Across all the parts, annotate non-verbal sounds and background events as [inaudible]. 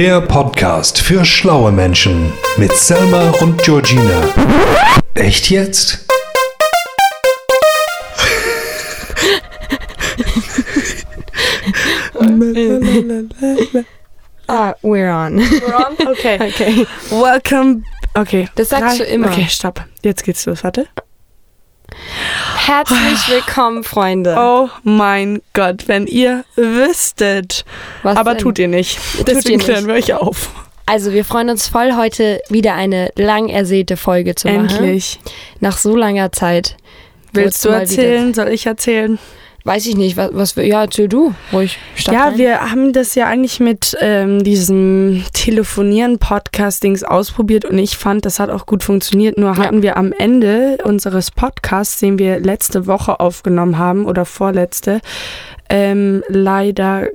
Der Podcast für schlaue Menschen mit Selma und Georgina. Echt jetzt? [laughs] Ah, we're on. We're on? Okay. [laughs] Okay. Welcome. Okay. Das sagst Drei- du immer. Okay, stopp. Jetzt geht's los. Warte. Herzlich willkommen, Freunde. Oh mein Gott, wenn ihr wüsstet. Was Aber denn? tut ihr nicht. ihr Deswegen nicht. klären wir euch auf. Also, wir freuen uns voll, heute wieder eine lang ersehnte Folge zu machen. Endlich. Nach so langer Zeit. Willst du erzählen? Soll ich erzählen? Weiß ich nicht, was, was wir. Ja, erzähl du. Ruhig. Ja, rein. wir haben das ja eigentlich mit ähm, diesem Telefonieren-Podcastings ausprobiert und ich fand, das hat auch gut funktioniert. Nur hatten wir am Ende unseres Podcasts, den wir letzte Woche aufgenommen haben oder vorletzte, ähm, leider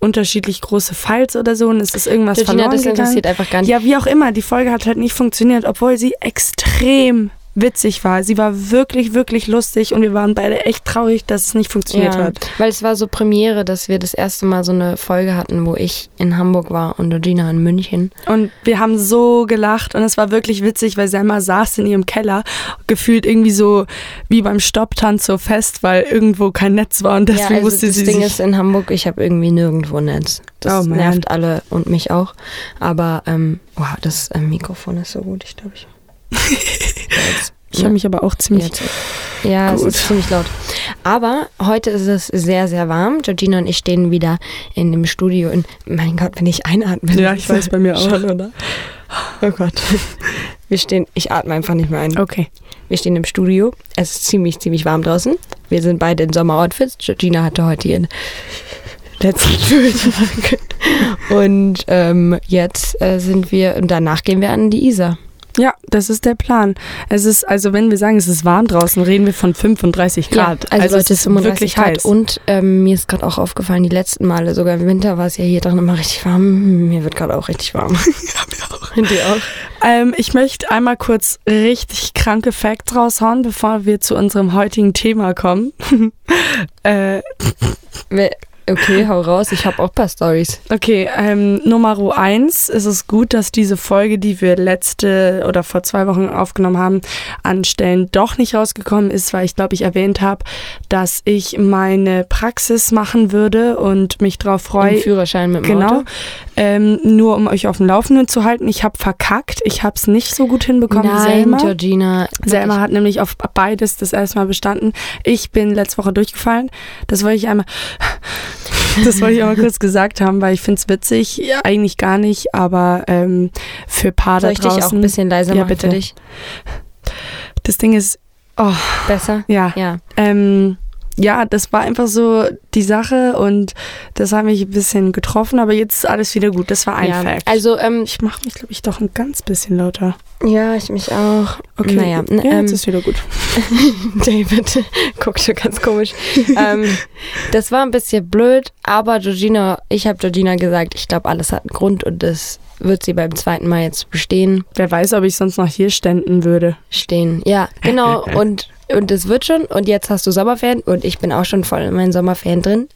unterschiedlich große Files oder so und es ist irgendwas Georgina, verloren das gegangen. interessiert einfach gar nicht. Ja, wie auch immer, die Folge hat halt nicht funktioniert, obwohl sie extrem witzig war. Sie war wirklich, wirklich lustig und wir waren beide echt traurig, dass es nicht funktioniert Ja, hat. weil es war so Premiere, dass wir das erste Mal so eine Folge hatten, wo ich in Hamburg war und Georgina in München. Und wir haben so gelacht und es war wirklich witzig, weil Selma saß in ihrem Keller, gefühlt irgendwie so wie beim Stopptanz so fest, weil irgendwo kein Netz war und deswegen ja, also musste das sie Ding sich... ist in Hamburg, ich habe irgendwie nirgendwo Netz. Das Oh, nervt alle und mich auch. Aber ähm, wow, das ähm, Mikrofon ist so gut, ich glaube ich. [laughs] Ich habe mich aber auch ziemlich... jetzt. Ja, es Gut. ist ziemlich laut. Aber heute ist es sehr, sehr warm. Georgina und ich stehen wieder in dem Studio. In, mein Gott, wenn ich einatme. Ja, ich weiß, bei mir auch. Schon, [laughs] oder? Oh Gott. Wir stehen, ich atme einfach nicht mehr ein. Okay. Wir stehen im Studio. Es ist ziemlich, ziemlich warm draußen. Wir sind beide in Sommeroutfits. Georgina hatte heute ihren letzten [laughs] Schultag. Und ähm, jetzt äh, sind wir, und danach gehen wir an die Isar. Ja, das ist der Plan. Es ist, also wenn wir sagen, es ist warm draußen, reden wir von 35 Grad. Ja, also, Leute, es ist 35 wirklich Grad. heiß. Und ähm, mir ist gerade auch aufgefallen, die letzten Male, sogar im Winter war es ja hier drin immer richtig warm. Mir wird gerade auch richtig warm. [laughs] ja, mir auch. Und [laughs] dir auch? Ähm, ich möchte einmal kurz richtig kranke Facts raushauen, bevor wir zu unserem heutigen Thema kommen. [laughs] äh, Okay, hau raus. Ich habe auch ein paar Stories. okay, ähm, Nummer eins ist es gut, dass diese Folge, die wir letzte oder vor zwei Wochen aufgenommen haben, an Stellen doch nicht rausgekommen ist, weil ich glaube, ich erwähnt habe, dass ich meine Praxis machen würde und mich darauf freue, Im Führerschein mit dem Genau. Auto. Ähm, nur um euch auf dem Laufenden zu halten. Ich habe verkackt. Ich habe es nicht so gut hinbekommen wie Nein, Selma. Georgina. Selma hat nämlich auf beides das erste Mal bestanden. Ich bin letzte Woche durchgefallen. Das wollte ich einmal, das wollte ich einmal [laughs] kurz gesagt haben, weil ich finde es witzig. Ja, eigentlich gar nicht, aber ähm, für Paar Soll da ich dich auch draußen. ein bisschen leiser Ja, machen bitte. für dich? das Ding ist, oh, Besser? ja. Ja. Ähm, ja, das war einfach so die Sache und das hat mich ein bisschen getroffen, aber jetzt ist alles wieder gut. Das war ein ja. Fact. Also, ähm, Ich mache mich, glaube ich, doch ein ganz bisschen lauter. ja, ich mich auch. Okay. Naja, ja, ähm, jetzt ist wieder gut. [laughs] David [laughs] guckt schon ganz komisch. ähm, [laughs] das war ein bisschen blöd, aber Georgina, ich habe Georgina gesagt, ich glaube, alles hat einen Grund und das wird sie beim zweiten Mal jetzt bestehen. Wer weiß, ob ich sonst noch hier ständen würde. Stehen. Ja, genau. [laughs] Und und es wird schon. Und jetzt hast du Sommerferien und ich bin auch schon voll in meinen Sommerferien drin.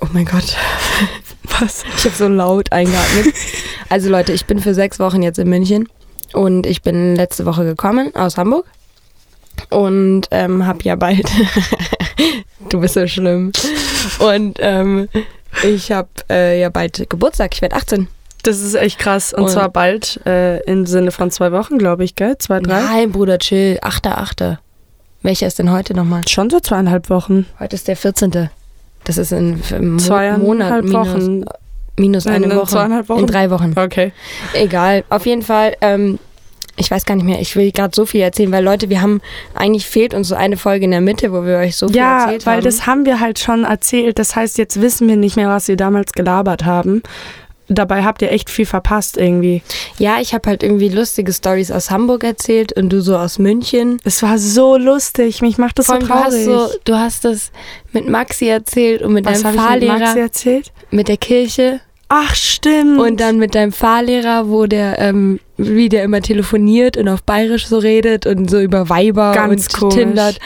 Oh mein Gott. [laughs] Was? Ich habe so laut eingeatmet. Also Leute, ich bin für sechs Wochen jetzt in München und ich bin letzte Woche gekommen aus Hamburg und ähm, habe ja bald. [laughs] du bist so schlimm. Und ähm, ich habe äh, ja bald Geburtstag. Ich werde 18. Das ist echt krass. Und, Und- zwar bald, äh, im Sinne von zwei Wochen, glaube ich, gell? Zwei, drei? Nein, Bruder, chill. 8.8. Welcher ist denn heute nochmal? Schon so zweieinhalb Wochen. Heute ist der 14. Das ist in Mo Zweieinhalb Monat minus, Wochen. minus Nein, eine in Woche. zweieinhalb Wochen? In drei Wochen. Okay. Egal. Auf jeden Fall, ähm, ich weiß gar nicht mehr, ich will gerade so viel erzählen, weil Leute, wir haben, eigentlich fehlt uns so eine Folge in der Mitte, wo wir euch so viel Ja, erzählt weil haben. das haben wir halt schon erzählt. Das heißt, jetzt wissen wir nicht mehr, was wir damals gelabert haben. Dabei habt ihr echt viel verpasst irgendwie. ja, ich habe halt irgendwie lustige Stories aus Hamburg erzählt und du so aus München. Es war so lustig. Mich macht das Vor so allem, du hast, traurig. so, du hast das mit Maxi erzählt und mit was deinem habe ich mit Fahrlehrer, Maxi erzählt? mit der Kirche Ach, stimmt. und dann mit deinem Fahrlehrer, wo der, ähm, wie der immer telefoniert und auf Bayerisch so redet und so über Weiber Ganz und komisch. tindert.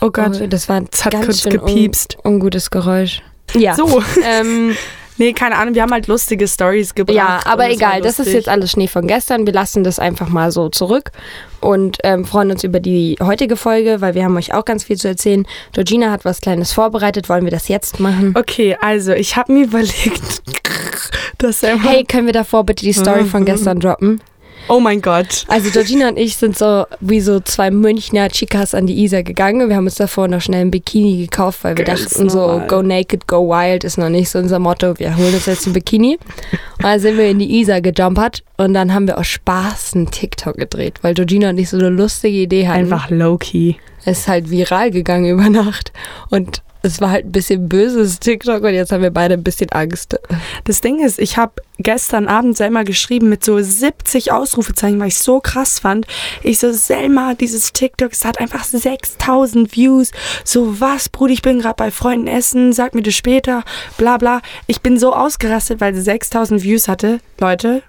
oh Gott. Oh, das war ein Es hat ganz kurz schön gepiepst. Un ungutes Geräusch. Ja. So. Ähm, [laughs] Nee, keine Ahnung, wir haben halt lustige Stories gebracht. Ja, aber egal, das ist jetzt alles Schnee von gestern. Wir lassen das einfach mal so zurück und ähm, freuen uns über die heutige Folge, weil wir haben euch auch ganz viel zu erzählen. Georgina hat was Kleines vorbereitet. Wollen wir das jetzt machen? Okay, also ich habe mir [laughs] überlegt, dass er Hey, können wir davor bitte die Story von gestern droppen? Oh mein Gott. Also Georgina und ich sind so wie so zwei Münchner Chicas an die Isar gegangen. Wir haben uns davor noch schnell ein Bikini gekauft, weil wir Ganz dachten so, normal. go naked, go wild ist noch nicht so unser Motto. Wir holen uns jetzt ein Bikini. [laughs] Und dann sind wir in die Isar gejumpert und dann haben wir aus Spaß einen TikTok gedreht, weil Georgina und ich so eine lustige Idee hatten. Einfach low-key. Es ist halt viral gegangen über Nacht und es war halt ein bisschen böses TikTok und jetzt haben wir beide ein bisschen Angst. Das Ding ist, ich habe gestern Abend Selma geschrieben mit so 70 Ausrufezeichen, weil ich so krass fand. Ich so, Selma, dieses TikTok, es hat einfach 6000 Views. So, was, Bruder, ich bin gerade bei Freunden essen, sag mir das später, bla bla. Ich bin so ausgerastet, weil es 6000 Views hatte. Leute,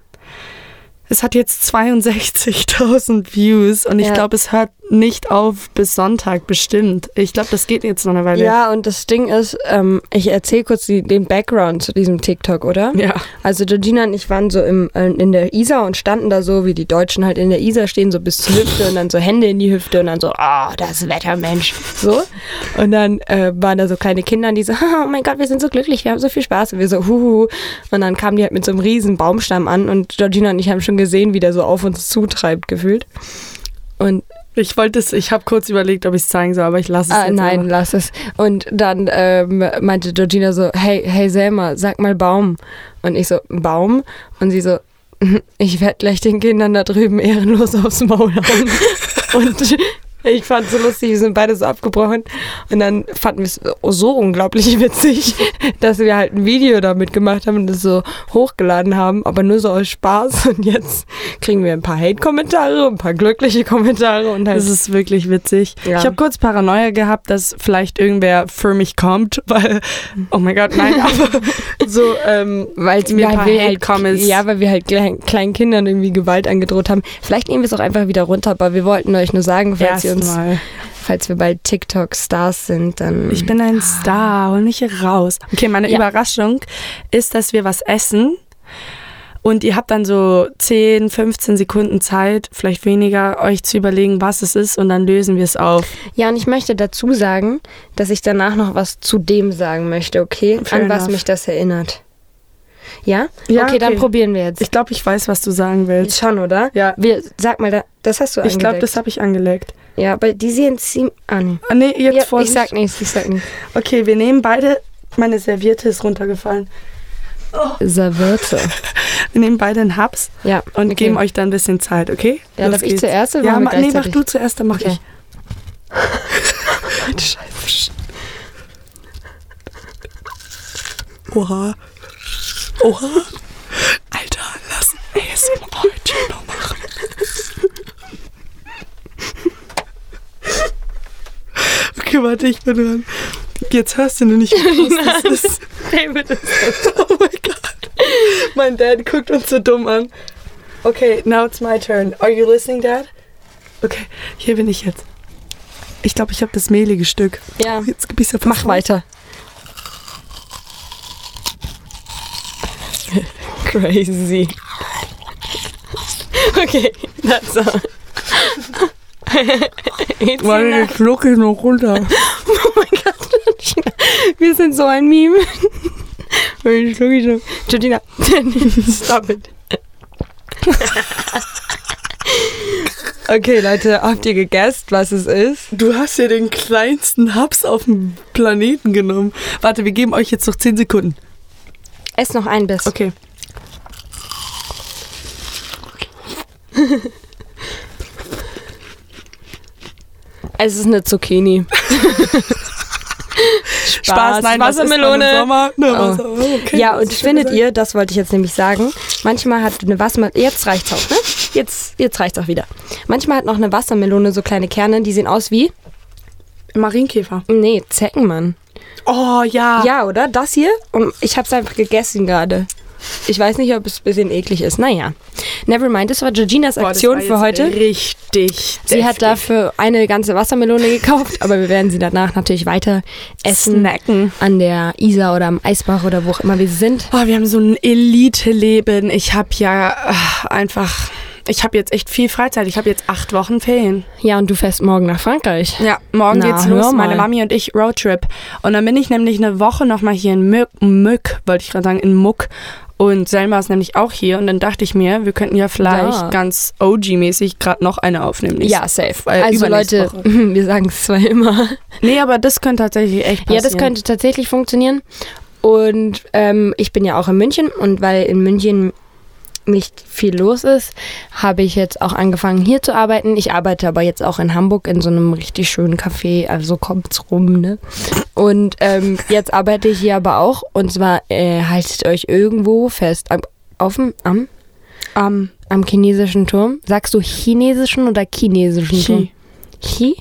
es hat jetzt 62.000 [laughs] Views und ich Ja. glaube, es hört nicht auf bis Sonntag bestimmt. Ich glaube, das geht jetzt noch eine Weile. Ja, und das Ding ist, ähm, ich erzähle kurz die, den Background zu diesem TikTok, oder? Ja. Also Georgina und ich waren so im, äh, in der Isar und standen da so, wie die Deutschen halt in der Isar stehen, so bis zur Hüfte und dann so Hände in die Hüfte und dann so, ah, das Wettermensch. So. Und dann äh, waren da so kleine Kinder, die so, [laughs] oh mein Gott, wir sind so glücklich, wir haben so viel Spaß. Und wir so, huhu. Und dann kamen die halt mit so einem riesen Baumstamm an und Georgina und ich haben schon gesehen, wie der so auf uns zutreibt, gefühlt. Und Ich wollte es, ich habe kurz überlegt, ob ich es zeigen soll, aber ich lasse es Ah, nein, einfach. lass es. Und dann ähm, meinte Georgina so, hey, hey Selma, sag mal Baum. Und ich so, Baum? Und sie so, [laughs] ich werde gleich den Kindern da drüben ehrenlos aufs Maul hauen. [laughs] Und ich fand es so lustig, wir sind beide so abgebrochen. Und dann fanden wir es so unglaublich [laughs] witzig, dass wir halt ein Video damit gemacht haben und das so hochgeladen haben, aber nur so aus Spaß. Und jetzt kriegen wir ein paar Hate-Kommentare, ein paar glückliche Kommentare und halt Das ist wirklich witzig. Ja. Ich habe kurz Paranoia gehabt, dass vielleicht irgendwer für mich kommt, [laughs] weil, oh mein Gott, nein, aber so, ähm, Weil es mir ein paar halt, Hate-Comments- ja, weil wir halt klein, kleinen Kindern irgendwie Gewalt angedroht haben. Vielleicht nehmen wir es auch einfach wieder runter, aber wir wollten euch nur sagen, falls ihr uns, erstmal. falls wir bald TikTok-Stars sind, dann. Ich bin ein Star, hol mich hier raus. Okay, meine Ja. Überraschung ist, dass wir was essen. Und ihr habt dann so 10, 15 Sekunden Zeit, vielleicht weniger, euch zu überlegen, was es ist und dann lösen wir es auf. ja, und ich möchte dazu sagen, dass ich danach noch was zu dem sagen möchte, okay? Fair An was enough. mich das erinnert. Ja? Ja, okay, dann okay. probieren wir jetzt. Ich glaube, ich weiß, was du sagen willst. Schon, oder? Ja. Wir, sag mal, da, das hast du Ich glaube, angelegt. das habe ich angelegt. Ja, aber die sehen ziemlich. Ah, nee. Ah, nee, jetzt Ja, vor. ich sag nichts, ich sag nichts. Okay, wir nehmen beide. Meine Serviette ist runtergefallen. Serviette. [laughs] Wir nehmen beide einen Haps Ja. und okay. geben euch dann ein bisschen Zeit, okay? Ja, Los darf ich geht's. zuerst oder Ja, ma, nee, mach du zuerst, dann mach Okay. ich. [laughs] Oha. Oha. Alter, lass ASMR-Channel machen. Okay, warte, ich bin dran. Jetzt hörst du nur nicht, wie groß das [laughs] ist. Oh mein Gott. Mein Dad guckt uns so dumm an. Okay, now it's my turn. Are you listening, Dad? Okay, hier bin ich jetzt. Ich glaube, ich habe das mehlige Stück. Ja. Jetzt gib ich's ja Mach weiter. [laughs] Crazy. Okay, that's all. [laughs] Warte, jetzt schluck ich noch runter. [laughs] oh mein Gott. Wir sind so ein Meme. Ich schluck ich noch. Georgina, [laughs] stop it. Okay, Leute, habt ihr gegessen, was es ist? Du hast ja den kleinsten Haps auf dem Planeten genommen. Warte, wir geben euch jetzt noch 10 Sekunden. Ess noch ein Biss. Okay. [laughs] Es ist eine Zucchini. [laughs] Spaß, nein, man im Wassermelone. Sommer? Ne, Oh. Wasser- okay, Ja, und findet gesagt. ihr, das wollte ich jetzt nämlich sagen, manchmal hat eine Wassermelone, jetzt reicht's auch, ne? Jetzt, jetzt reicht's auch wieder. Manchmal hat noch eine Wassermelone so kleine Kerne, die sehen aus wie, Marienkäfer. nee, Zeckenmann. Oh ja. Ja, oder? Das hier? Und ich hab's einfach gegessen gerade. Ich weiß nicht, ob es ein bisschen eklig ist. Naja, never mind. Das war Georginas Boah, Aktion war für heute. Richtig. Sie hat deftig. dafür eine ganze Wassermelone gekauft, [laughs] aber wir werden sie danach natürlich weiter essen. snacken. An der Isar oder am Eisbach oder wo auch immer wir sind. Oh, wir haben so ein Elite-Leben. Ich habe ja ach, einfach, ich habe jetzt echt viel Freizeit. Ich habe jetzt acht Wochen Ferien. Ja, und du fährst morgen nach Frankreich. Ja, morgen Na, geht's los. Meine Mami und ich Roadtrip. Und dann bin ich nämlich eine Woche nochmal hier in Mück, Mück wollte ich gerade sagen, in Muck. Und Selma ist nämlich auch hier. Und dann dachte ich mir, wir könnten ja vielleicht Ja. ganz OG-mäßig gerade noch eine aufnehmen. Ja, safe. äh, also Leute, Woche. [laughs] wir sagen es zwar immer. Nee, aber das könnte tatsächlich echt passieren. Ja, das könnte tatsächlich funktionieren. Und ähm, ich bin ja auch in München und weil in München nicht viel los ist, habe ich jetzt auch angefangen hier zu arbeiten. Ich arbeite aber jetzt auch in Hamburg in so einem richtig schönen Café, also kommt's rum, ne? Und ähm, jetzt arbeite ich hier aber auch und zwar äh, haltet euch irgendwo fest am, auf dem, am, Ähm, am chinesischen Turm. Sagst du chinesischen oder chinesischen Chi. Turm? Chi?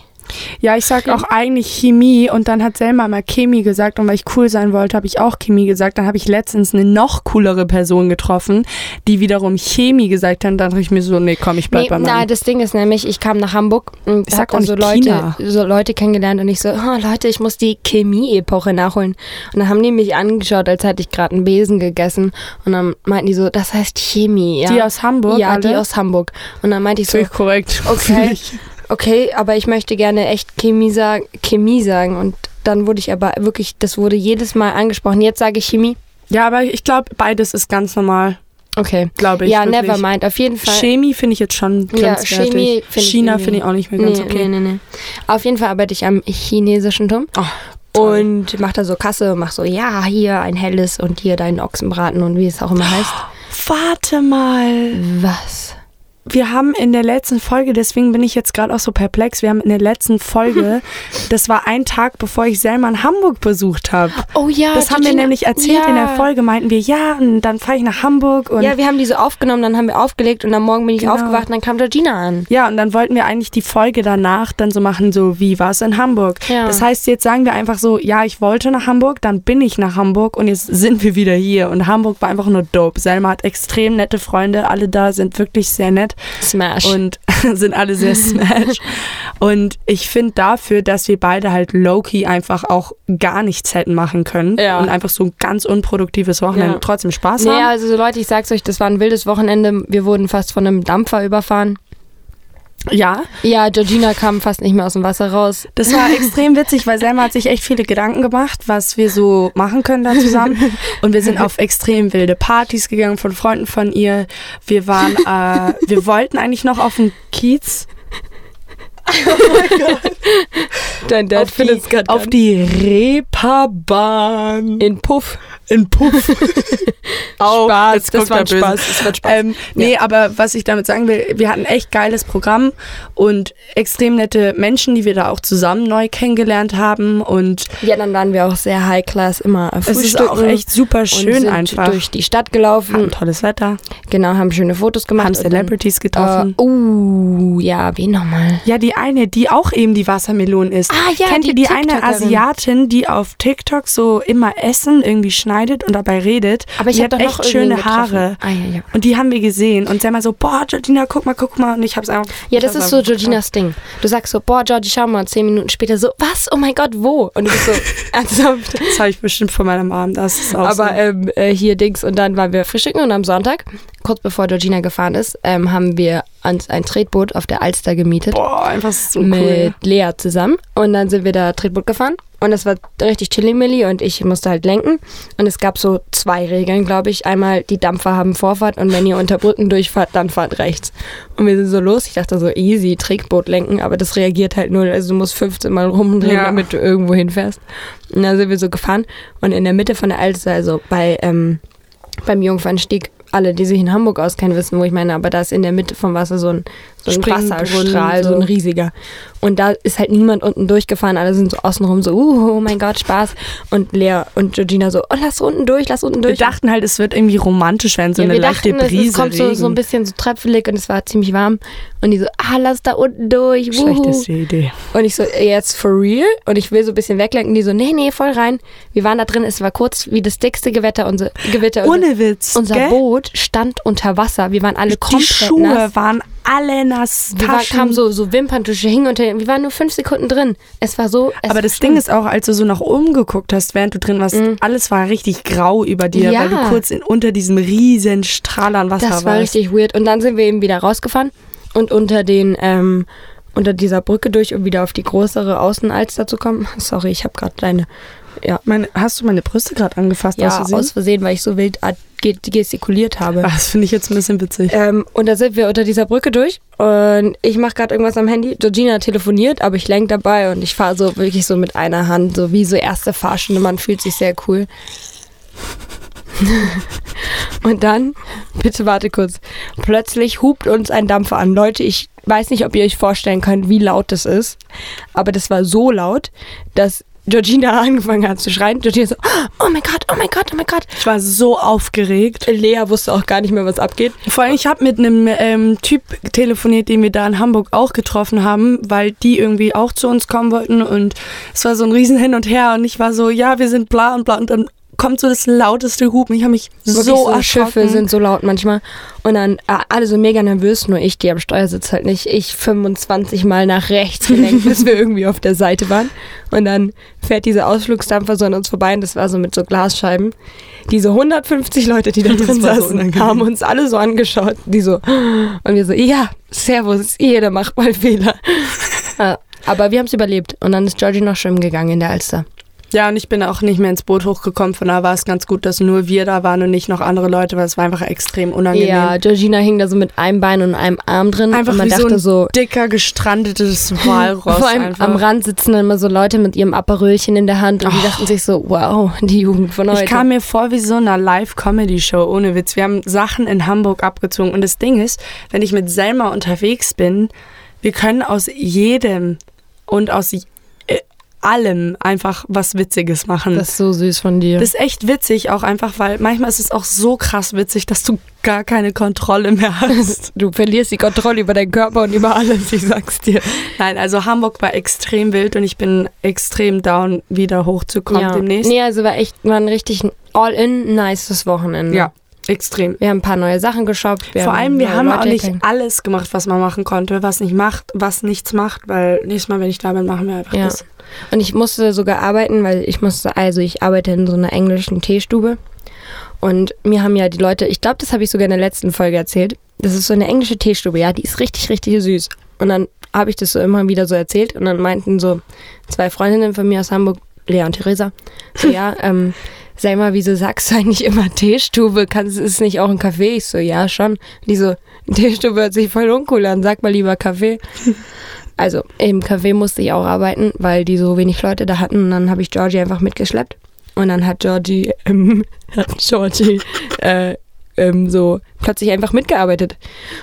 Ja, ich sag auch eigentlich Chemie und dann hat Selma mal Chemie gesagt und weil ich cool sein wollte, habe ich auch Chemie gesagt. Dann habe ich letztens eine noch coolere Person getroffen, die wiederum Chemie gesagt hat. Und dann dachte ich mir so, nee, komm, ich bleib Nee, bei na, meinem. das Ding ist nämlich, ich kam nach Hamburg und Ich hab dann so Leute, so Leute kennengelernt und ich so, oh, Leute, ich muss die Chemie-Epoche nachholen. Und dann haben die mich angeschaut, als hätte ich gerade einen Besen gegessen. Und dann meinten die so, das heißt Chemie, ja. Die aus Hamburg, Ja, alle? die aus Hamburg. Und dann meinte ich so, Völlig korrekt. okay, [laughs] okay, aber ich möchte gerne echt Chemie sagen, Chemie sagen. Und dann wurde ich aber wirklich, das wurde jedes Mal angesprochen. Jetzt sage ich Chemie. Ja, aber ich glaube, beides ist ganz normal, Okay. glaube ich. ja, wirklich. never mind. Auf jeden Fall. Chemie finde ich jetzt schon Ja, grenzwertig. Chemie find China finde ich auch nicht mehr ganz nee, okay. nee, nee, nee. Auf jeden Fall arbeite ich am chinesischen Turm. Oh, toll. Und mach da so Kasse und mach so, ja, hier ein helles und hier deinen Ochsenbraten und wie es auch immer heißt. Warte mal. Was? Wir haben in der letzten Folge, deswegen bin ich jetzt gerade auch so perplex, wir haben in der letzten Folge, [laughs] das war ein Tag, bevor ich Selma in Hamburg besucht habe. Oh ja, Das haben wir nämlich erzählt ja. in der Folge, meinten wir, ja, und dann fahre ich nach Hamburg und Ja, wir haben die so aufgenommen, dann haben wir aufgelegt und am Morgen bin ich Genau. aufgewacht und dann kam Georgina an. Ja, und dann wollten wir eigentlich die Folge danach dann so machen, so wie war es in Hamburg. Ja. Das heißt, jetzt sagen wir einfach so, ja, ich wollte nach Hamburg, dann bin ich nach Hamburg und jetzt sind wir wieder hier. Und Hamburg war einfach nur dope. Selma hat extrem nette Freunde, alle da sind wirklich sehr nett Smash. und [laughs] sind alle sehr smash. und ich finde dafür, dass wir beide halt low-key einfach auch gar nichts hätten machen können Ja. und einfach so ein ganz unproduktives Wochenende Ja. trotzdem Spaß haben. also so Leute, ich sag's euch, das war ein wildes Wochenende. Wir wurden fast von einem Dampfer überfahren. Ja, Ja, Georgina kam fast nicht mehr aus dem Wasser raus. Das war extrem witzig, weil Selma hat sich echt viele Gedanken gemacht, was wir so machen können da zusammen. Und wir sind auf extrem wilde Partys gegangen von Freunden von ihr. Wir waren, äh, wir wollten eigentlich noch auf den Kiez. Dein Dad auf die, auf die Reeperbahn. in Puff. In Puff. [laughs] Auch, Spaß, jetzt das war ein. Spaß, das war Spaß. Ähm, nee, aber was ich damit sagen will, wir hatten echt geiles Programm und extrem nette Menschen, die wir da auch zusammen neu kennengelernt haben und Ja, dann waren wir auch sehr high class immer es ist auch echt super schön sind einfach. durch die Stadt gelaufen. Hatten tolles Wetter, Genau, haben schöne Fotos gemacht. haben Celebrities getroffen. Äh, uh, ja, wen nochmal? Ja, die eine, die auch eben die Wassermelone ist. Ah, ja, Kennt die ihr die eine. Asiatin, die auf TikTok so immer Essen irgendwie schneidet und dabei redet? Aber ich habe echt schöne. Haare. Ah, ja, ja. Und die haben wir gesehen. Und Selma so, boah, Georgina, guck mal, guck mal. Und ich hab's einfach. Ja, das ist so Georginas Ding. Du sagst so, boah, Georgie, schau mal, zehn Minuten später so, was? Oh mein Gott, wo? Und du bist so, [laughs] ernsthaft. Das habe ich bestimmt von meiner Mom. Das ist auch Aber so. ähm, äh, hier Dings und dann waren wir frühstücken und am Sonntag, kurz bevor Georgina gefahren ist, ähm, haben wir uns ein Tretboot auf der Alster gemietet. Boah, einfach so mit cool. Lea zusammen. Und dann sind wir da Tretboot gefahren. Und es war richtig chillimilli und ich musste halt lenken. Und es gab so zwei Regeln, glaube ich. Einmal, die Dampfer haben Vorfahrt und wenn ihr unter Brücken durchfahrt, dann fahrt rechts. Und wir sind so los. Ich dachte so, easy, Tretboot lenken, aber das reagiert halt null. Also du musst 15 Mal rumdrehen, Ja. damit du irgendwo hinfährst. Und dann sind wir so gefahren. Und in der Mitte von der Alster, also bei, ähm, beim Jungfernstieg, alle, die sich in Hamburg auskennen, wissen, wo ich meine, aber da ist in der Mitte vom Wasser so ein, so ein Wasserstrahl, so. so. ein riesiger. Und da ist halt niemand unten durchgefahren. Alle sind so außenrum so, uh, oh mein Gott, Spaß. Und Lea und Georgina so, oh, lass unten durch, lass unten Wir durch. dachten halt, es wird irgendwie romantisch werden, so ja, eine wir leichte dachten, Brise. es kommt so, so ein bisschen so tröpfelig und es war ziemlich warm. Und die so, ah, lass da unten durch. wuhu. Schlechteste Idee. Und ich so, jetzt for real? Und ich will so ein bisschen weglenken. Die so, nee, nee, voll rein. Wir waren da drin, es war kurz wie das dickste Gewitter. Unser, Gewitter Ohne Witz. unser gell? Boot stand unter Wasser. Wir waren alle Die komplett Schuhe nass. waren alle nass. Wir war, kamen so, so Wimperntusche hingen unter. Wir waren nur fünf Sekunden drin. Es war so. Es Aber das. Ding ist auch, als du so nach oben geguckt hast, während du drin warst, alles war richtig grau über dir, Ja. weil du kurz in, unter diesem riesen Strahl an Wasser Das war warst. richtig weird. Und dann sind wir eben wieder rausgefahren und unter den, ähm, unter dieser Brücke durch, um wieder auf die größere Außenalster zu kommen. [laughs] Sorry, ich habe gerade deine, ja, Meine, hast du meine Brüste gerade angefasst? ja aus Versehen? aus Versehen, weil ich so wild gestikuliert habe. Das finde ich jetzt ein bisschen witzig. Ähm, und da sind wir unter dieser Brücke durch und ich mache gerade irgendwas am Handy. Georgina telefoniert, aber ich lenk dabei und ich fahre so wirklich so mit einer Hand, so wie so erste Fahrstunde. Man fühlt sich sehr cool. [laughs] und dann, bitte warte kurz, plötzlich hupt uns ein Dampfer an. Leute, ich weiß nicht, ob ihr euch vorstellen könnt, wie laut das ist, aber das war so laut, dass Georgina [laughs] angefangen hat zu schreien. Georgina so, oh mein Gott, oh mein Gott, oh mein Gott. Ich war so aufgeregt. Lea wusste auch gar nicht mehr, was abgeht. Vor allem, ich habe mit einem ähm, Typ telefoniert, den wir da in Hamburg auch getroffen haben, weil die irgendwie auch zu uns kommen wollten und es war so ein riesen Hin und Her und ich war so, ja, wir sind bla und bla und dann kommt so das lauteste Hupen. Ich habe mich Wirklich so, so, erschrocken. Schiffe sind so laut manchmal. Und dann äh, alle so mega nervös, nur ich, die am Steuer sitzt halt nicht. Ich 25 Mal nach rechts gelenkt, [laughs] bis wir irgendwie auf der Seite waren. Und dann fährt dieser Ausflugsdampfer so an uns vorbei und das war so mit so Glasscheiben. Diese 150 Leute, die da drin so saßen, unangenehm. haben uns alle so angeschaut. Die so, und wir so, ja, servus, jeder macht mal Fehler. Ja, [laughs] aber wir haben es überlebt. Und dann ist Georgie noch schwimmen gegangen in der Alster. Ja, und ich bin auch nicht mehr ins Boot hochgekommen. Von daher war es ganz gut, dass nur wir da waren und nicht noch andere Leute, weil es war einfach extrem unangenehm. Ja, Georgina hing da so mit einem Bein und einem Arm drin. Einfach und man wie so dachte ein so, dicker, gestrandetes [laughs] Walross. Vor allem einfach. am Rand sitzen dann immer so Leute mit ihrem Aperölchen in der Hand und die Oh. dachten sich so, wow, die Jugend von heute. Ich kam mir vor wie so einer Live-Comedy-Show, ohne Witz. Wir haben Sachen in Hamburg abgezogen. Und das Ding ist, wenn ich mit Selma unterwegs bin, wir können aus jedem und aus allem einfach was Witziges machen. das ist so süß von dir. Das ist echt witzig, auch einfach, weil manchmal ist es auch so krass witzig, dass du gar keine Kontrolle mehr hast. [laughs] du verlierst die Kontrolle über deinen Körper und über alles, ich sag's dir. Nein, also Hamburg war extrem wild und ich bin extrem down, wieder hochzukommen demnächst. Nee, also war echt war ein richtig all-in nices Wochenende. Ja, extrem. Wir haben ein paar neue Sachen geshoppt. Vor allem, wir haben auch Leute nicht kennengelernt. alles gemacht, was man machen konnte, was nicht macht, was nichts macht, weil nächstes Mal, wenn ich da bin, machen wir einfach Ja. das. Und ich musste sogar arbeiten, weil ich musste, also ich arbeite in so einer englischen Teestube. Und mir haben ja die Leute, ich glaube, das habe ich sogar in der letzten Folge erzählt. Das ist so eine englische Teestube, ja, die ist richtig, richtig süß. Und dann habe ich das so immer wieder so erzählt und dann meinten so zwei Freundinnen von mir aus Hamburg, Lea und Theresa, so ja, [laughs] ähm, sag mal, wieso sagst du eigentlich immer Teestube? Kannst, ist nicht auch ein Café? Ich so, ja, schon. Die so, Teestube hört sich voll uncool an, sag mal lieber Café. [laughs] Also im Café musste ich auch arbeiten, weil die so wenig Leute da hatten. Und dann habe ich Georgie einfach mitgeschleppt. Und dann hat Georgie, ähm, [laughs] hat Georgie äh, ähm, so plötzlich einfach mitgearbeitet.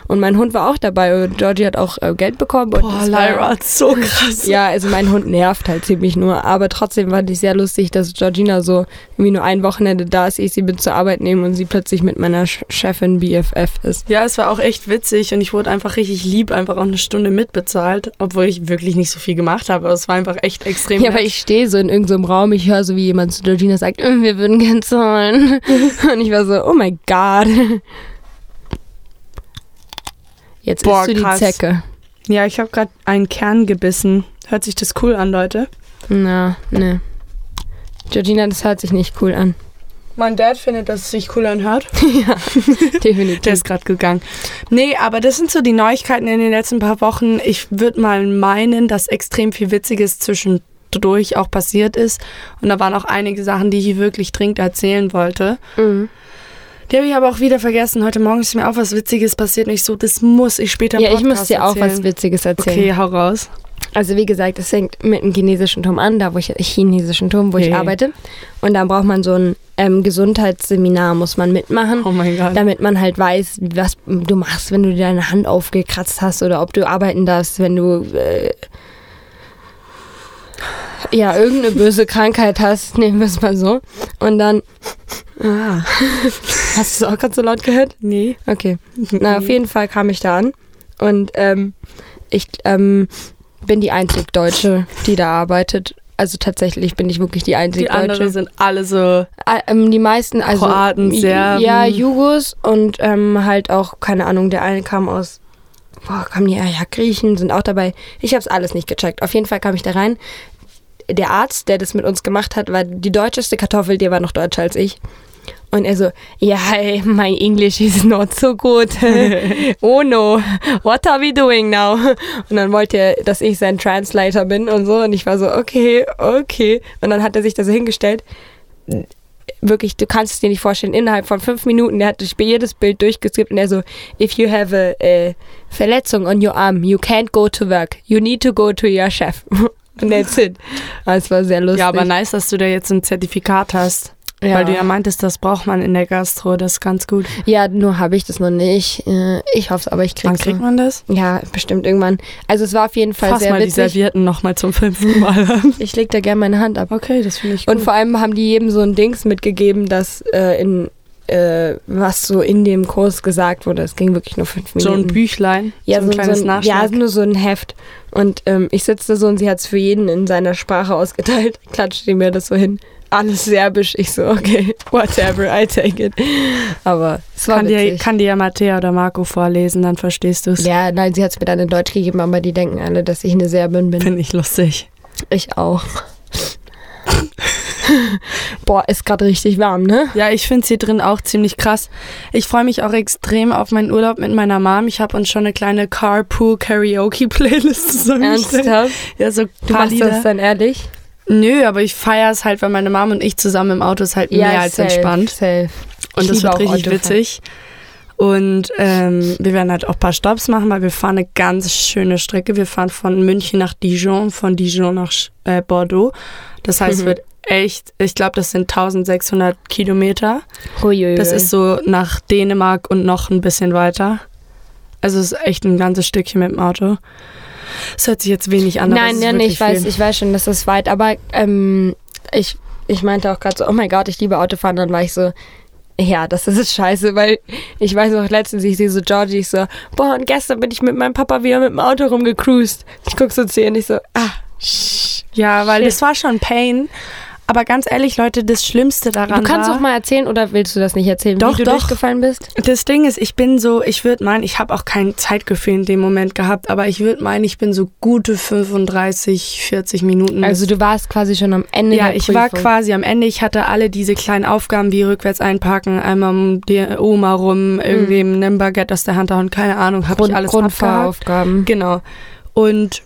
Und mein Hund war auch dabei und Georgie hat auch äh, Geld bekommen. Und Boah, Lyra, so krass. [laughs] Ja, also mein Hund nervt halt ziemlich nur. Aber trotzdem fand ich sehr lustig, dass Georgina so irgendwie nur ein Wochenende da ist, ich sie mit zur Arbeit nehme und sie plötzlich mit meiner Ch- Chefin BFF ist. Ja, es war auch echt witzig und ich wurde einfach richtig lieb, einfach auch eine Stunde mitbezahlt, obwohl ich wirklich nicht so viel gemacht habe. Aber es war einfach echt extrem. Ja, aber nett. ich stehe so in irgendeinem Raum, ich höre so, wie jemand zu Georgina sagt, "Mm, wir würden gern zahlen. [laughs] Und ich war so, oh mein Gott. Jetzt Boah, isst du die krass. Zecke. ja, ich habe gerade einen Kern gebissen. Hört sich das cool an, Leute? Na, ne. Georgina, das hört sich nicht cool an. Mein Dad findet, dass es sich cool anhört. [laughs] ja, definitiv. Der ist gerade gegangen. Nee, aber das sind so die Neuigkeiten in den letzten paar Wochen. Ich würde mal meinen, dass extrem viel Witziges zwischendurch auch passiert ist. Und da waren auch einige Sachen, die ich wirklich dringend erzählen wollte. Mhm. Die habe ich aber auch wieder vergessen. Heute Morgen ist mir auch was Witziges passiert und ich so, das muss ich später Ja, ich Podcast muss dir auch was erzählen. Witziges erzählen. Okay, hau raus. Also wie gesagt, es fängt mit dem chinesischen Turm an, da wo ich chinesischen Turm, wo ich Okay. arbeite. Und dann braucht man so ein ähm, Gesundheitsseminar, muss man mitmachen. Oh mein Gott. damit man halt weiß, was du machst, wenn du dir deine Hand aufgekratzt hast oder ob du arbeiten darfst, wenn du äh, ja irgendeine böse Krankheit hast, nehmen wir es mal so. Und dann Ah. [laughs] hast du es auch gerade so laut gehört? Nee. Okay. Na, auf jeden Fall kam ich da an und ähm, ich ähm, bin die einzig Deutsche, die da arbeitet. Also tatsächlich bin ich wirklich die einzig Die anderen Deutsche. sind alle so. Ah, ähm, die meisten, also Kroaten, Serben. ja, Jugos und ähm, halt auch, keine Ahnung, der eine kam aus, boah, kamen die, ja, ja, Griechen sind auch dabei. Ich habe es alles nicht gecheckt. Auf jeden Fall kam ich da rein. Der Arzt, der das mit uns gemacht hat, war die deutscheste Kartoffel, der war noch deutscher als ich. Und er so, ja, hey, my English is not so good. [laughs] oh no, what are we doing now? Und dann wollte er, dass ich sein Translator bin und so. Und ich war so, okay, okay. Und dann hat er sich da so hingestellt wirklich, du kannst es dir nicht vorstellen, innerhalb von fünf Minuten, der hat jedes Bild durchgeskippt und er so, if you have a, a Verletzung on your arm, you can't go to work. You need to go to your chef. Und that's it. Aber Es war sehr lustig. Ja, aber nice, dass du da jetzt ein Zertifikat hast. Ja. Weil du ja meintest, das braucht man in der Gastro. Das ist ganz gut. Ja, nur habe ich das noch nicht. Äh, Ich hoffe es, aber ich Wann krieg's. kriegt noch. man das? Ja, bestimmt irgendwann. Also es war auf jeden Fall Fass sehr mal die witzig. Servietten nochmal zum fünften Mal an. [laughs] Ich leg da gerne meine Hand ab. Okay, das finde ich gut. Und vor allem haben die jedem so ein Dings mitgegeben, das äh, in äh, was so in dem Kurs gesagt wurde. Es ging wirklich nur fünf Minuten. so ein Büchlein, Ja, so ein kleines so ein, Nachschlag. ja, nur so ein Heft. Und ähm, ich sitze da so und sie hat es für jeden in seiner Sprache ausgeteilt. [laughs] Klatscht die mir das so hin. Alles Serbisch. Ich so, okay, [laughs] whatever, I take it. Aber es war kann, dir, kann dir ja Mattea oder Marco vorlesen, dann verstehst du es. ja, nein, sie hat es mir dann in Deutsch gegeben, aber die denken alle, dass ich eine Serbin bin. Finde ich lustig. Ich auch. [laughs] [laughs] Boah, ist gerade richtig warm, ne? Ja, ich finde es hier drin auch ziemlich krass. Ich freue mich auch extrem auf meinen Urlaub mit meiner Mom. Ich habe uns schon eine kleine Carpool-Karaoke-Playlist [laughs] zusammengestellt. Ernsthaft? Ja, so Du machst Lieder. das dann ehrlich? Nö, aber ich feiere es halt, weil meine Mom und ich zusammen im Auto ist halt mehr als safe, entspannt. Safe. Und Ich das wird richtig Autofahren. witzig. Und ähm, wir werden halt auch ein paar Stops machen, weil wir fahren eine ganz schöne Strecke. Wir fahren von München nach Dijon, von Dijon nach äh, Bordeaux. Das heißt, es [laughs] wird echt, ich glaube, das sind 1600 Kilometer. Huiuiui. Das ist so nach Dänemark und noch ein bisschen weiter. Also es ist echt ein ganzes Stückchen mit dem Auto. Es hört sich jetzt wenig an, Nein, ist wirklich ich weiß, ich weiß schon, dass das weit, aber ähm, ich, ich meinte auch gerade so, oh mein Gott, ich liebe Autofahren, dann war ich so, ja, das ist scheiße, weil ich weiß noch letztens, ich sehe so Georgie, ich so, boah, und gestern bin ich mit meinem Papa wieder mit dem Auto rumgecruised. Ich guck so zu ihr und ich so, ah, shh. Ja, weil Shit. das war schon Pain. Aber ganz ehrlich, Leute, das Schlimmste daran Du kannst war, doch mal erzählen oder willst du das nicht erzählen, Doch, wie du doch. durchgefallen bist? Das Ding ist, ich bin so, ich würde meinen, ich habe auch kein Zeitgefühl in dem Moment gehabt, aber ich würde meinen, ich bin so gute 35, 40 Minuten. Also du warst quasi schon am Ende ja, ich war quasi am Ende. Ich hatte alle diese kleinen Aufgaben wie rückwärts einparken, einmal um die Oma rum, irgendwem ein Baguette aus der Hand hauen, keine Ahnung, habe ich alles. Grundfahraufgaben. Genau. Und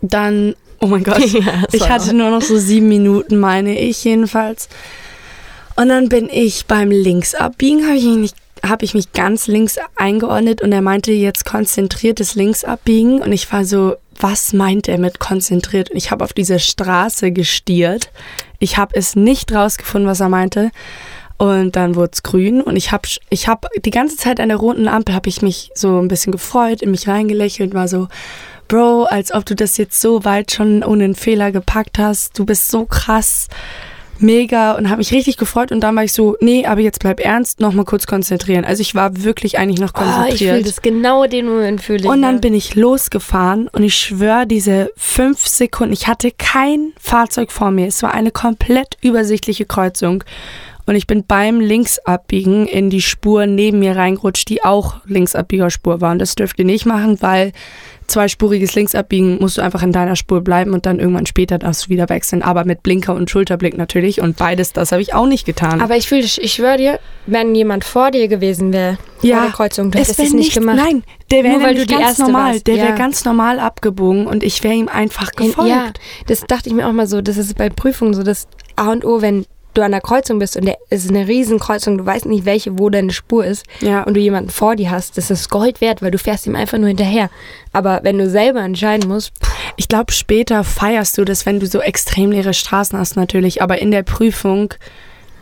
dann, oh mein Gott, [laughs] Ja, ich hatte nur noch so sieben Minuten, meine ich jedenfalls. Und dann bin ich beim Linksabbiegen, habe ich, mich ich mich ganz links eingeordnet und er meinte jetzt konzentriertes Linksabbiegen. Und ich war so, was meint er mit konzentriert? Und ich habe auf diese Straße gestiert. Ich habe es nicht rausgefunden, was er meinte. Und dann wurde es grün und ich habe ich hab die ganze Zeit an der roten Ampel habe ich mich so ein bisschen gefreut, in mich reingelächelt, war so, Bro, als ob du das jetzt so weit schon ohne einen Fehler gepackt hast. Du bist so krass, mega und habe mich richtig gefreut und dann war ich so, nee, aber jetzt bleib ernst, nochmal kurz konzentrieren. Also ich war wirklich eigentlich noch Oh, ich konzentriert. fühle das genau den Moment fühle ich. Und dann ja. bin ich losgefahren und ich schwöre, diese fünf Sekunden, ich hatte kein Fahrzeug vor mir. Es war eine komplett übersichtliche Kreuzung. Und ich bin beim Linksabbiegen in die Spur neben mir reingerutscht, die auch Linksabbiegerspur war. Und das dürft ihr nicht machen, weil zweispuriges Linksabbiegen musst du einfach in deiner Spur bleiben und dann irgendwann später darfst du wieder wechseln. Aber mit Blinker und Schulterblick natürlich. Und beides, das habe ich auch nicht getan. Aber ich fühle, ich schwöre dir, wenn jemand vor dir gewesen wäre, vor Ja, der Kreuzung, du es hättest es nicht gemacht. Nein, der wäre Nur weil du die ganz Erste normal. warst, Der ja. wäre ganz normal abgebogen und ich wäre ihm einfach In- gefolgt. Ja, das dachte ich mir auch mal so. Das ist bei Prüfungen so das A und O, wenn du an der Kreuzung bist und es ist eine riesen Kreuzung, du weißt nicht, welche, wo deine Spur ist Ja. und du jemanden vor dir hast, das ist Gold wert, weil du fährst ihm einfach nur hinterher. Aber wenn du selber entscheiden musst, pff, Ich glaube, später feierst du das, wenn du so extrem leere Straßen hast, natürlich. Aber in der Prüfung,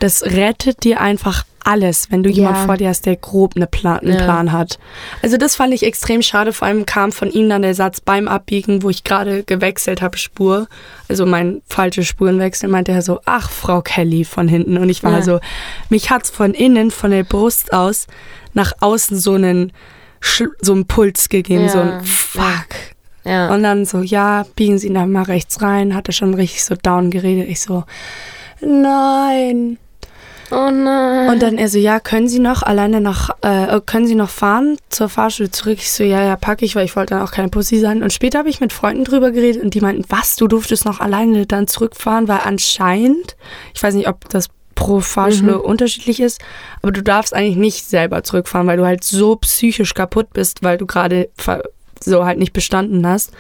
das rettet dir einfach alles, wenn du Ja. jemand vor dir hast, der grob eine Plan, einen Ja. Plan hat. Also das fand ich extrem schade. Vor allem kam von ihm dann der Satz beim Abbiegen, wo ich gerade gewechselt habe, Spur, also mein falsche Spurenwechsel, meinte er so, ach, Frau Kelly von hinten. Und ich war Ja. so, mich hat's von innen, von der Brust aus, nach außen so einen, so einen Puls gegeben, so Ja. ein Fuck. ja. Und dann so, ja, biegen Sie da mal rechts rein. Hat er schon richtig so down geredet. Ich so, nein. Oh nein. Und dann er so, ja, können Sie noch alleine nach, äh, können Sie noch fahren zur Fahrschule zurück? Ich so, ja, ja, packe ich, weil ich wollte dann auch keine Pussy sein. Und später habe ich mit Freunden drüber geredet und die meinten, was, du durftest noch alleine dann zurückfahren, weil anscheinend, ich weiß nicht, ob das pro Fahrschule Mhm. unterschiedlich ist, aber du darfst eigentlich nicht selber zurückfahren, weil du halt so psychisch kaputt bist, weil du gerade so halt nicht bestanden hast,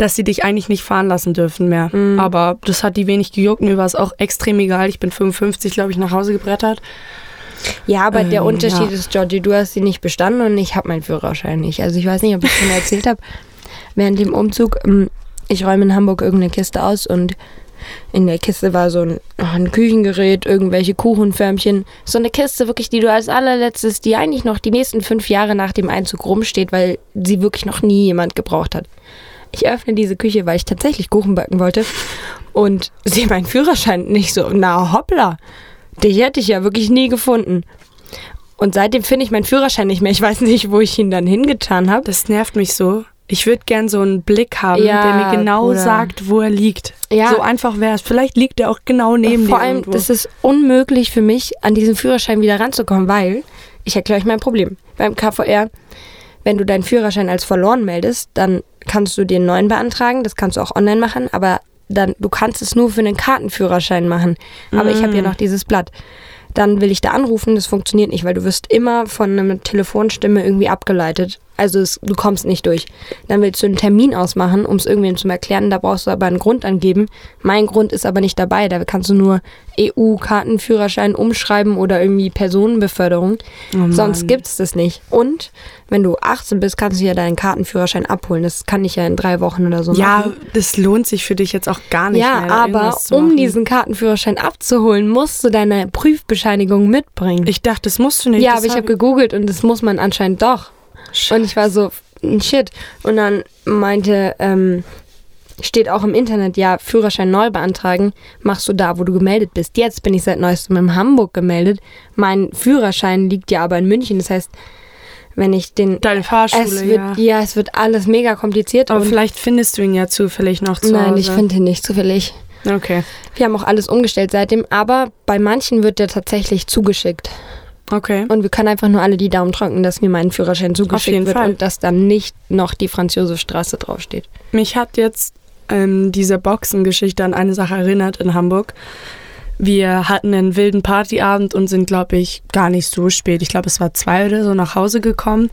dass sie dich eigentlich nicht fahren lassen dürfen mehr. Mhm. Aber das hat die wenig gejuckt. Mir war es auch extrem egal. Ich bin 55, glaube ich, nach Hause gebrettert. Ja, aber der Ähm, Unterschied ja. ist, Georgie, du hast sie nicht bestanden und ich habe meinen Führerschein nicht. Also ich weiß nicht, ob ich schon erzählt habe, [laughs] während dem Umzug, ähm, ich räume in Hamburg irgendeine Kiste aus und in der Kiste war so ein, oh, ein Küchengerät, irgendwelche Kuchenförmchen. So eine Kiste wirklich, die du als allerletztes, die eigentlich noch die nächsten fünf Jahre nach dem Einzug rumsteht, weil sie wirklich noch nie jemand gebraucht hat. Ich öffne diese Küche, weil ich tatsächlich Kuchen backen wollte und [laughs] sehe meinen Führerschein nicht so. Na hoppla, den hätte ich ja wirklich nie gefunden. Und seitdem finde ich meinen Führerschein nicht mehr. Ich weiß nicht, wo ich ihn dann hingetan habe. Das nervt mich so. Ich würde gern so einen Blick haben, Ja, der mir genau Bruder. sagt, wo er liegt. Ja. So einfach wäre es. Vielleicht liegt er auch genau neben Vor dir. allem, irgendwo. das ist unmöglich für mich, an diesen Führerschein wieder ranzukommen, weil, ich erkläre euch mein Problem. Beim KVR, wenn du deinen Führerschein als verloren meldest, dann kannst du dir einen neuen beantragen. Das kannst du auch online machen, aber dann, du kannst es nur für einen Kartenführerschein machen. Aber ich habe ja noch dieses Blatt. Dann will ich da anrufen, das funktioniert nicht, weil du wirst immer von einer Telefonstimme irgendwie abgeleitet. Also es, du kommst nicht durch. Dann willst du einen Termin ausmachen, um es irgendwem zu erklären. Da brauchst du aber einen Grund angeben. Mein Grund ist aber nicht dabei. Da kannst du nur EU-Kartenführerschein umschreiben oder irgendwie Personenbeförderung. Oh. Sonst gibt's das nicht. Und wenn du 18 bist, kannst du ja deinen Kartenführerschein abholen. Das kann ich ja in drei Wochen oder so Ja, machen. das lohnt sich für dich jetzt auch gar nicht Ja, mehr. aber um diesen Kartenführerschein abzuholen, musst du deine Prüfbescheinigung mitbringen. Ich dachte, das musst du nicht. ja, das aber ich hab habe gegoogelt und das muss man anscheinend doch. Und ich war so, "N- shit. Und dann meinte, ähm, steht auch im Internet, ja, Führerschein neu beantragen, machst du da, wo du gemeldet bist. Jetzt bin ich seit neuestem in Hamburg gemeldet. Mein Führerschein liegt ja aber in München. Das heißt, wenn ich den. Deine Fahrschule, es wird, ja. ja. es wird alles mega kompliziert. Aber vielleicht findest du ihn ja zufällig noch zu nein, Hause. ich finde ihn nicht zufällig. Okay. Wir haben auch alles umgestellt seitdem, aber bei manchen wird der tatsächlich zugeschickt. Okay. Und wir können einfach nur alle die Daumen drücken, dass mir mein Führerschein zugeschickt wird Fall. und dass dann nicht noch die Franz-Josef-Straße draufsteht. Mich hat jetzt ähm, diese Boxengeschichte an eine Sache erinnert in Hamburg. Wir hatten einen wilden Partyabend und sind, glaube ich, gar nicht so spät. Ich glaube, es war zwei oder so nach Hause gekommen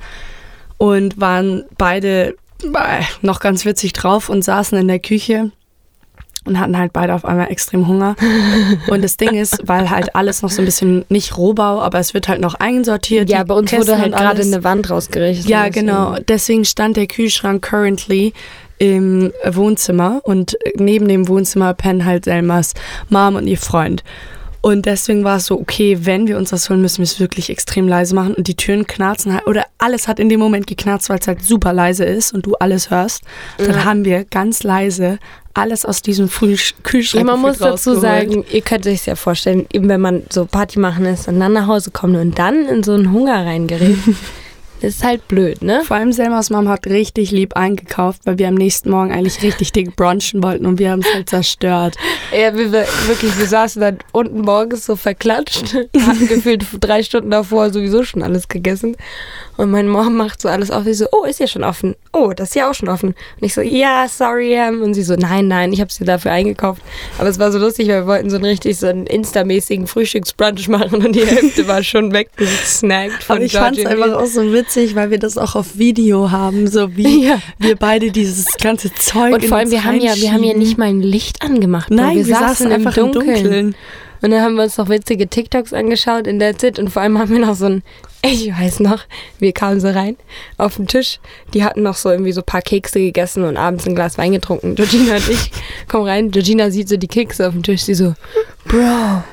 und waren beide äh, noch ganz witzig drauf und saßen in der Küche und hatten halt beide auf einmal extrem Hunger. [laughs] Und das Ding ist, weil halt alles noch so ein bisschen nicht Rohbau, aber es wird halt noch einsortiert. Ja, bei uns Kästen wurde halt gerade eine Wand rausgerichtet. Ja, genau. Deswegen stand der Kühlschrank currently im Wohnzimmer und neben dem Wohnzimmer pennen halt Selmas Mom und ihr Freund. Und deswegen war es so, okay, wenn wir uns das holen, müssen wir es wirklich extrem leise machen und die Türen knarzen halt, oder alles hat in dem Moment geknarzt, weil es halt super leise ist und du alles hörst. Dann Ja. haben wir ganz leise alles aus diesem Kühlschrank man muss dazu sagen, ihr könnt euch ja vorstellen, eben wenn man so Party machen ist und dann nach Hause kommt und dann in so einen Hunger reingerät, [laughs] das ist halt blöd, ne? Vor allem Selmas Mom hat richtig lieb eingekauft, weil wir am nächsten Morgen eigentlich richtig dick brunchen wollten und wir haben es halt zerstört. Ja, wir, wir, wirklich, wir saßen dann unten morgens so verklatscht, [laughs] hatten gefühlt drei Stunden davor sowieso schon alles gegessen. Und meine Mom macht so alles auf. Sie so, oh, ist ja schon offen. Oh, das ist ja auch schon offen. Und ich so, ja, sorry, Em. Und sie so, nein, nein, ich habe sie dafür eingekauft. Aber es war so lustig, weil wir wollten so einen richtig so einen Insta-mäßigen Frühstücksbrunch machen und die Hälfte war schon weggesnackt von Aber ich fand es einfach auch so witzig, weil wir das auch auf Video haben, so wie Ja. wir beide dieses ganze Zeug Und vor allem, wir haben ja, wir haben ja nicht mal ein Licht angemacht. Nein, wir, wir saßen einfach im Dunkeln. Und dann haben wir uns noch witzige TikToks angeschaut in der Zeit und vor allem haben wir noch so ein, ich weiß noch, wir kamen so rein auf den Tisch. Die hatten noch so irgendwie so ein paar Kekse gegessen und abends ein Glas Wein getrunken. Georgina und ich kommen rein. Georgina sieht so die Kekse auf dem Tisch. Sie so, Bro,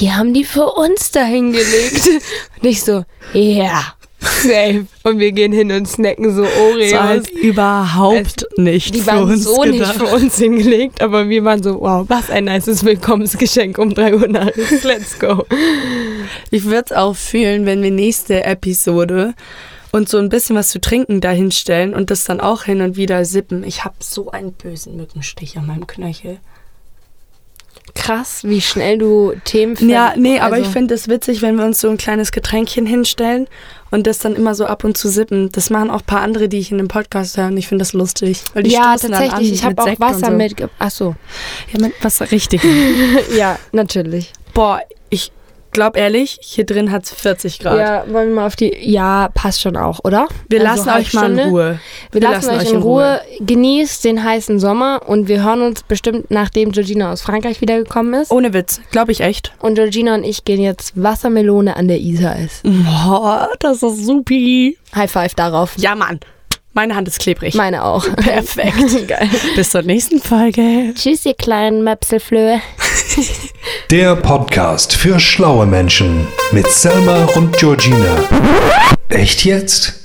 die haben die für uns da hingelegt. [laughs] Und ich so, ja. Yeah. Safe. Und wir gehen hin und snacken so Oreos. Das heißt überhaupt es, nicht Die waren so gedacht. nicht für uns hingelegt, aber wir waren so, wow, was ein nices Willkommensgeschenk um 3 Uhr nachts. [laughs] Let's go. Ich würde es auch fühlen, wenn wir nächste Episode und so ein bisschen was zu trinken dahinstellen und das dann auch hin und wieder sippen. Ich habe so einen bösen Mückenstich an meinem Knöchel krass, wie schnell du Themen findest. Ja, nee, also aber ich finde es witzig, wenn wir uns so ein kleines Getränkchen hinstellen und das dann immer so ab und zu sippen. Das machen auch ein paar andere, die ich in dem Podcast höre und ich finde das lustig. Weil die ja, tatsächlich. ich habe auch Sekt Wasser so. mit. Achso. Ja, mit Wasser, richtig. [laughs] ja, natürlich. Boah, ich glaub ehrlich, hier drin hat es 40 Grad. Ja, wollen wir mal auf die. Ja, passt schon auch, oder? Wir also lassen euch mal in Ruhe. Wir, wir lassen, lassen, euch in Ruhe. Ruhe. Genießt den heißen Sommer und wir hören uns bestimmt, nachdem Georgina aus Frankreich wiedergekommen ist. Ohne Witz, glaube ich echt. Und Georgina und ich gehen jetzt Wassermelone an der Isar essen. Boah, das ist supi. High five darauf. Ja, Mann. Meine Hand ist klebrig. Meine auch. Perfekt. [laughs] Geil. Bis zur nächsten Folge. Tschüss, ihr kleinen Möpselflöhe. Der Podcast für schlaue Menschen mit Selma und Georgina. Echt jetzt?